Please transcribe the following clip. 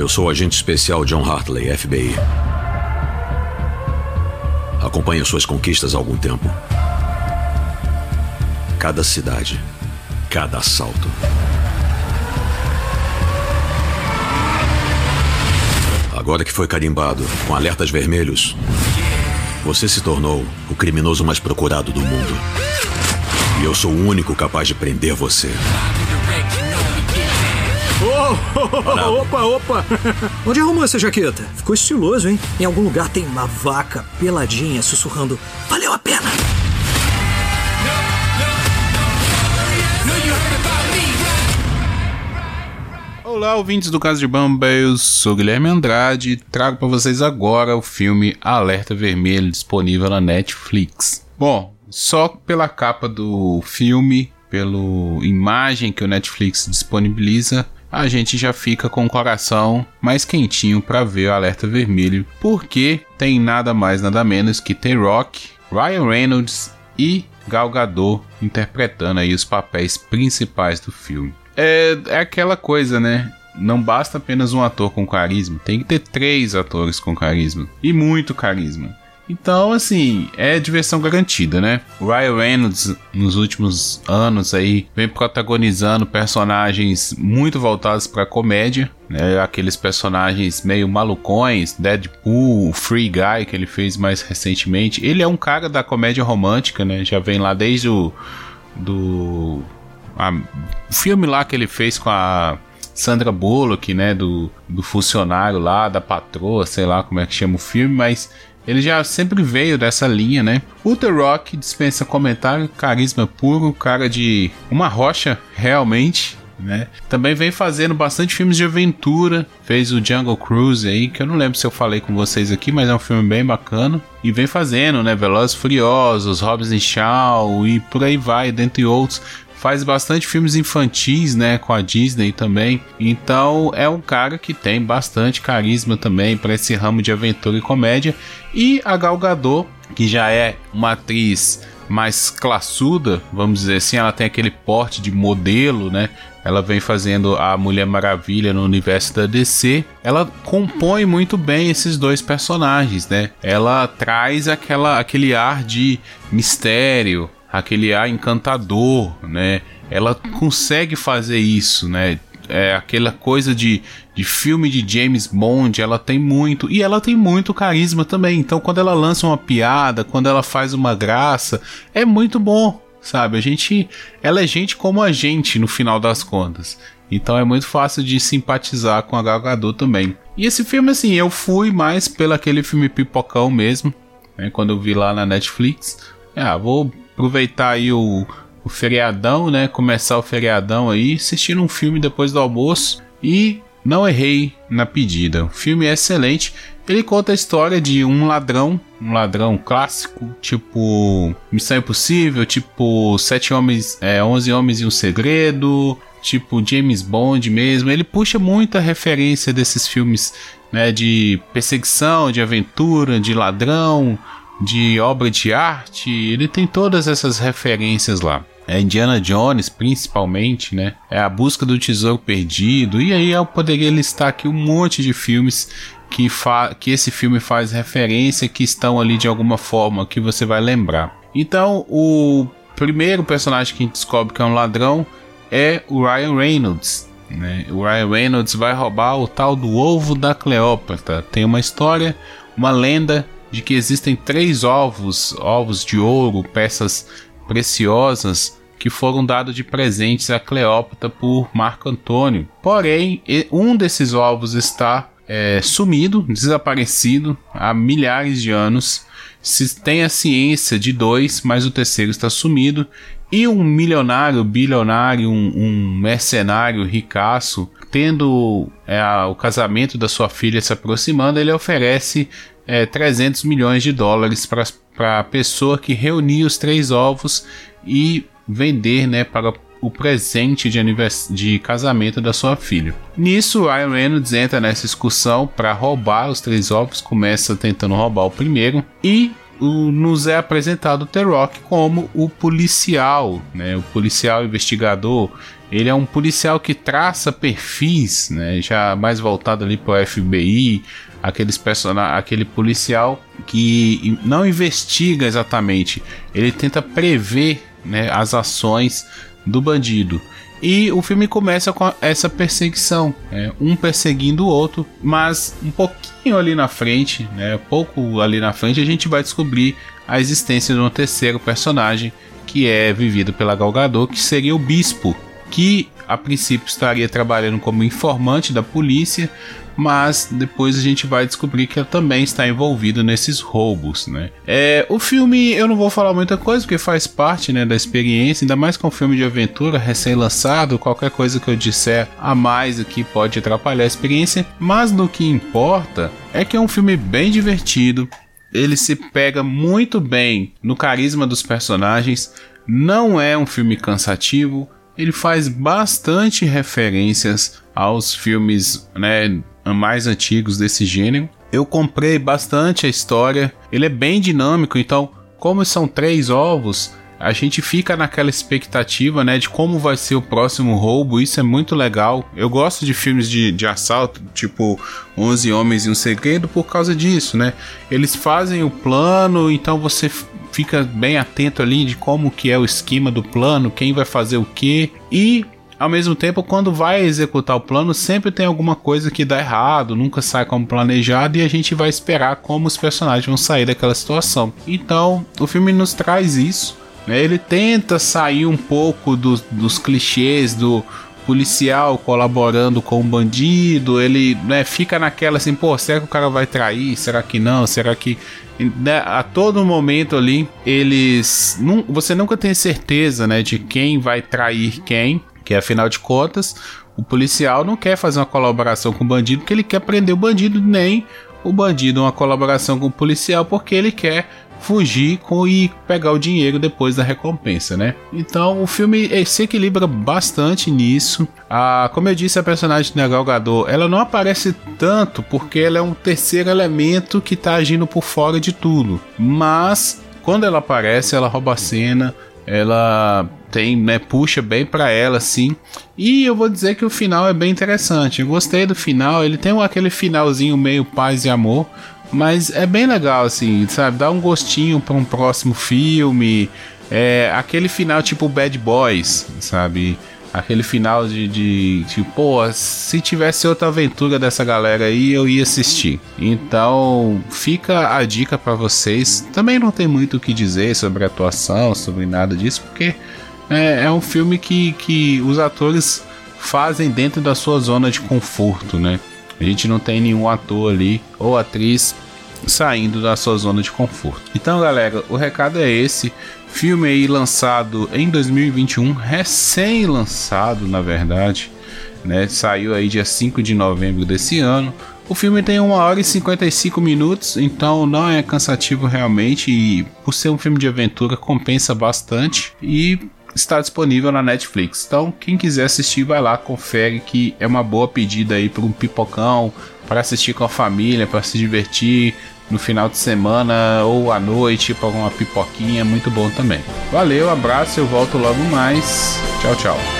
Eu sou o agente especial John Hartley, FBI. Acompanho suas conquistas há algum tempo. Cada cidade, cada assalto. Agora que foi carimbado com alertas vermelhos, você se tornou o criminoso mais procurado do mundo. E eu sou o único capaz de prender você. Oh, opa, opa! Onde arrumou essa jaqueta? Ficou estiloso, hein? Em algum lugar tem uma vaca peladinha sussurrando: Valeu a pena! Olá, ouvintes do Caso de Bamba, eu sou Guilherme Andrade e trago para vocês agora o filme Alerta Vermelho, disponível na Netflix. Bom, só pela capa do filme, pela imagem que o Netflix disponibiliza, a gente já fica com o coração mais quentinho para ver o Alerta Vermelho, porque tem nada mais nada menos que The Rock, Ryan Reynolds e Gal Gadot interpretando aí os papéis principais do filme. É, é aquela coisa, né? Não basta apenas um ator com carisma, tem que ter três atores com carisma e muito carisma. Então, assim, é diversão garantida, né? O Ryan Reynolds, nos últimos anos aí, vem protagonizando personagens muito voltados para comédia, né? Aqueles personagens meio malucões, Deadpool, Free Guy, que ele fez mais recentemente. Ele é um cara da comédia romântica, né? Já vem lá desde o do a, o filme lá que ele fez com a Sandra Bullock, né, do, do funcionário lá, da patroa, sei lá como é que chama o filme, mas ele já sempre veio dessa linha, né? O The Rock dispensa comentário, carisma puro, cara de uma rocha realmente, né? Também vem fazendo bastante filmes de aventura. Fez o Jungle Cruise aí, que eu não lembro se eu falei com vocês aqui, mas é um filme bem bacana. E vem fazendo, né? Velozes Furiosos, Hobbs and Shaw e por aí vai, dentre outros faz bastante filmes infantis, né, com a Disney também. Então é um cara que tem bastante carisma também para esse ramo de aventura e comédia. E a Gal Gadot, que já é uma atriz mais classuda, vamos dizer assim, ela tem aquele porte de modelo, né? Ela vem fazendo a Mulher Maravilha no universo da DC. Ela compõe muito bem esses dois personagens, né? Ela traz aquela, aquele ar de mistério, aquele ar encantador, né? Ela consegue fazer isso, né? É aquela coisa de, de filme de James Bond, ela tem muito. E ela tem muito carisma também. Então, quando ela lança uma piada, quando ela faz uma graça, é muito bom, sabe? A gente. Ela é gente como a gente, no final das contas. Então é muito fácil de simpatizar com a Gal Gadot também. E esse filme, assim, eu fui mais pelo aquele filme pipocão mesmo, né? Quando eu vi lá na Netflix. Ah, vou aproveitar aí o, o feriadão, né? Começar o feriadão aí, assistindo um filme depois do almoço e não errei na pedida. O filme é excelente. Ele conta a história de um ladrão, um ladrão clássico, tipo Missão Impossível, tipo Sete Homens, é, Onze Homens e um Segredo, tipo James Bond mesmo. Ele puxa muita referência desses filmes, né, de perseguição, de aventura, de ladrão, de obra de arte, ele tem todas essas referências lá. É Indiana Jones, principalmente, né? É a busca do tesouro perdido. E aí eu poderia listar aqui um monte de filmes que, que esse filme faz referência, que estão ali de alguma forma, que você vai lembrar. Então, o primeiro personagem que a gente descobre que é um ladrão é o Ryan Reynolds. Né? O Ryan Reynolds vai roubar o tal do ovo da Cleópatra. Tem uma história, uma lenda de que existem três ovos, ovos de ouro, peças preciosas que foram dados de presentes a Cleópatra por Marco Antônio. Porém, um desses ovos está é, sumido, desaparecido há milhares de anos. Se tem a ciência de dois, mas o terceiro está sumido. E um milionário, bilionário, um, um mercenário ricaço, tendo é, o casamento da sua filha se aproximando, ele oferece é, 300 milhões de dólares para a pessoa que reunir os três ovos e vender né, para o presente de, de casamento da sua filha. Nisso, Ryan Reynolds entra nessa excursão para roubar os três ovos, começa tentando roubar o primeiro e nos é apresentado o The Rock como o policial, né, o policial investigador Ele é um policial que traça perfis, né, já mais voltado ali para o FBI, aqueles person aquele policial que não investiga exatamente, ele tenta prever né, as ações do bandido. E o filme começa com essa perseguição, né? um perseguindo o outro, mas um pouquinho ali na frente, né? pouco ali na frente, a gente vai descobrir a existência de um terceiro personagem que é vivido pela Gal Gadot, que seria o Bispo, que a princípio estaria trabalhando como informante da polícia, mas depois a gente vai descobrir que ela também está envolvida nesses roubos, né? É, o filme eu não vou falar muita coisa porque faz parte, né, da experiência, ainda mais com um filme de aventura recém-lançado, qualquer coisa que eu disser a mais aqui pode atrapalhar a experiência, mas no que importa é que é um filme bem divertido, ele se pega muito bem no carisma dos personagens, não é um filme cansativo, ele faz bastante referências aos filmes né, mais antigos desse gênero. Eu comprei bastante a história, ele é bem dinâmico, então, como são três ovos, a gente fica naquela expectativa, né, de como vai ser o próximo roubo, isso é muito legal. Eu gosto de filmes de, de assalto, tipo 11 Homens e um Segredo, por causa disso, né? Eles fazem o plano, então você fica bem atento ali de como que é o esquema do plano, quem vai fazer o que, e ao mesmo tempo, quando vai executar o plano, sempre tem alguma coisa que dá errado, nunca sai como planejado e a gente vai esperar como os personagens vão sair daquela situação. Então, o filme nos traz isso. Né? Ele tenta sair um pouco do, dos clichês do policial colaborando com o bandido, ele né, fica naquela assim, pô, será que o cara vai trair? Será que não? Será que né, a todo momento ali eles você nunca tem certeza, né, de quem vai trair quem porque afinal de contas, o policial não quer fazer uma colaboração com o bandido porque ele quer prender o bandido, nem o bandido uma colaboração com o policial porque ele quer fugir com e pegar o dinheiro depois da recompensa, né? Então o filme se equilibra bastante nisso. Ah, como eu disse, a personagem de Gal Gadot, ela não aparece tanto porque ela é um terceiro elemento que está agindo por fora de tudo. Mas quando ela aparece, ela rouba a cena, ela tem, né, puxa bem para ela assim. E eu vou dizer que o final é bem interessante. Eu gostei do final, ele tem aquele finalzinho meio paz e amor, mas é bem legal assim, sabe? Dá um gostinho para um próximo filme. É aquele final tipo Bad Boys, sabe? Aquele final de, de tipo, pô, se tivesse outra aventura dessa galera aí, eu ia assistir. Então, fica a dica para vocês. Também não tem muito o que dizer sobre atuação, sobre nada disso, porque é, é um filme que, que os atores fazem dentro da sua zona de conforto, né? A gente não tem nenhum ator ali ou atriz saindo da sua zona de conforto. Então, galera, o recado é esse. Filme aí lançado em 2021, recém-lançado, na verdade, né? Saiu aí dia 5 de novembro desse ano. O filme tem 1 hora e 55 minutos, então não é cansativo realmente e por ser um filme de aventura compensa bastante e está disponível na Netflix. Então, quem quiser assistir, vai lá, confere que é uma boa pedida aí para um pipocão, para assistir com a família, para se divertir no final de semana ou à noite para uma pipoquinha, muito bom também. Valeu, abraço, eu volto logo mais. Tchau, tchau.